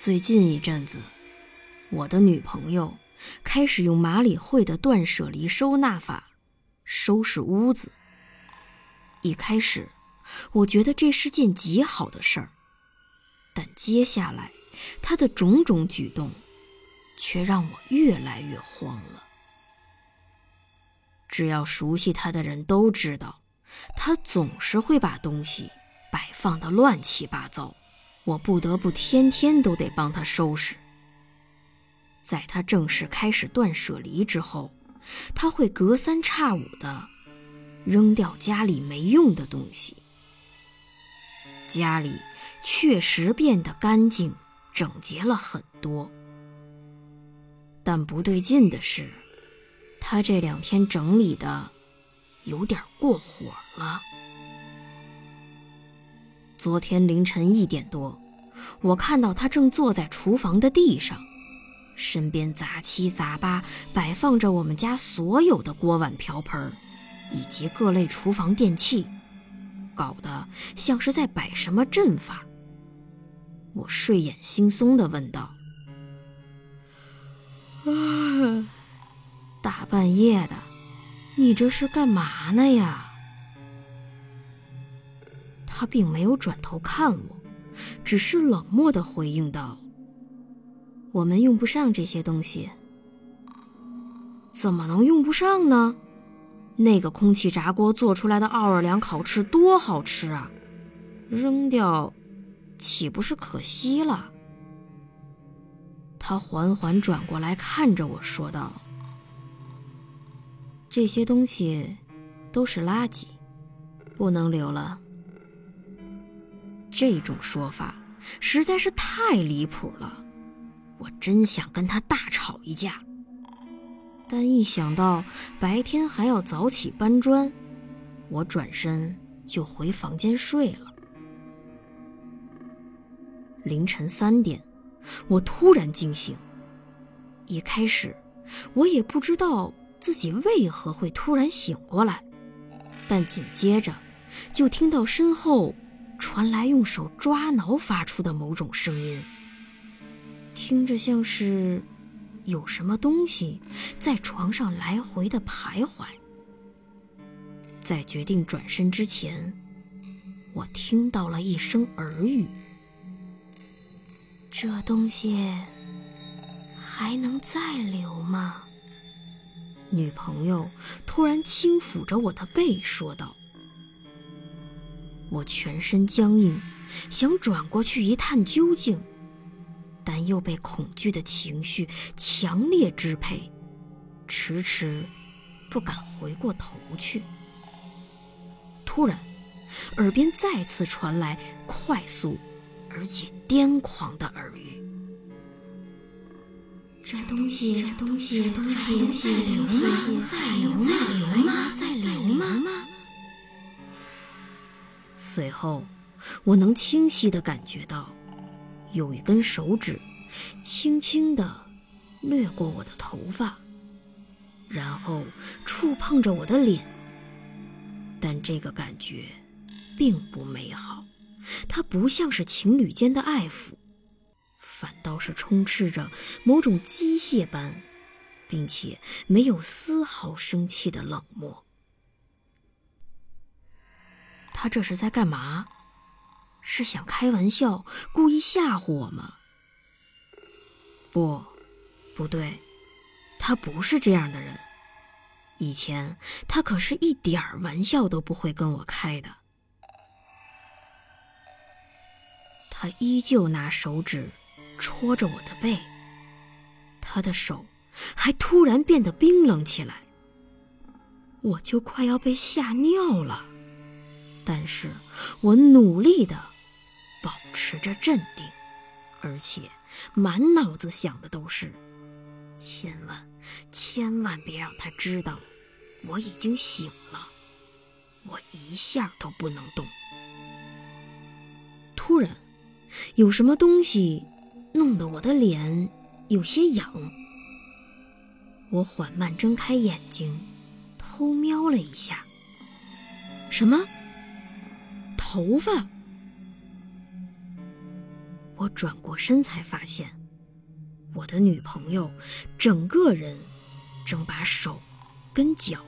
最近一阵子，我的女朋友开始用马里会的断舍离收纳法收拾屋子。一开始，我觉得这是件极好的事儿，但接下来她的种种举动却让我越来越慌了。只要熟悉她的人都知道，她总是会把东西摆放的乱七八糟。我不得不天天都得帮他收拾。在他正式开始断舍离之后，他会隔三差五的扔掉家里没用的东西。家里确实变得干净整洁了很多，但不对劲的是，他这两天整理的有点过火了。昨天凌晨一点多，我看到他正坐在厨房的地上，身边杂七杂八摆放着我们家所有的锅碗瓢盆，以及各类厨房电器，搞得像是在摆什么阵法。我睡眼惺忪地问道：“啊，大半夜的，你这是干嘛呢呀？”他并没有转头看我，只是冷漠的回应道：“我们用不上这些东西。怎么能用不上呢？那个空气炸锅做出来的奥尔良烤翅多好吃啊！扔掉，岂不是可惜了？”他缓缓转过来看着我说道：“这些东西都是垃圾，不能留了。”这种说法实在是太离谱了，我真想跟他大吵一架。但一想到白天还要早起搬砖，我转身就回房间睡了。凌晨三点，我突然惊醒。一开始，我也不知道自己为何会突然醒过来，但紧接着就听到身后。传来用手抓挠发出的某种声音，听着像是有什么东西在床上来回的徘徊。在决定转身之前，我听到了一声耳语：“这东西还能再留吗？”女朋友突然轻抚着我的背说道。我全身僵硬，想转过去一探究竟，但又被恐惧的情绪强烈支配，迟迟不敢回过头去。突然，耳边再次传来快速而且癫狂的耳语：“这东西，这东西，这东西，在流吗？在流吗？在流吗？在流吗？”随后，我能清晰地感觉到，有一根手指轻轻地掠过我的头发，然后触碰着我的脸。但这个感觉并不美好，它不像是情侣间的爱抚，反倒是充斥着某种机械般，并且没有丝毫生气的冷漠。他这是在干嘛？是想开玩笑，故意吓唬我吗？不，不对，他不是这样的人。以前他可是一点玩笑都不会跟我开的。他依旧拿手指戳着我的背，他的手还突然变得冰冷起来，我就快要被吓尿了。但是我努力的保持着镇定。而且满脑子想的都是：千万千万别让他知道我已经醒了，我一下都不能动。突然，有什么东西弄得我的脸有些痒。我缓慢睁开眼睛，偷瞄了一下。什么？头发？我转过身才发现，我的女朋友整个人正把手跟脚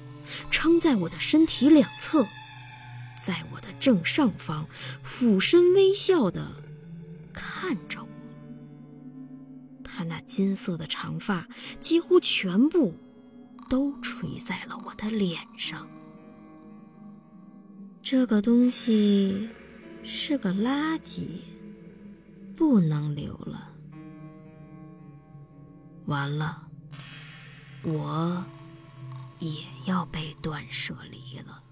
撑在我的身体两侧，在我的正上方俯身微笑的看着我。她那金色的长发几乎全部都垂在了我的脸上。这个东西是个垃圾。不能留了，完了，我也要被断舍离了。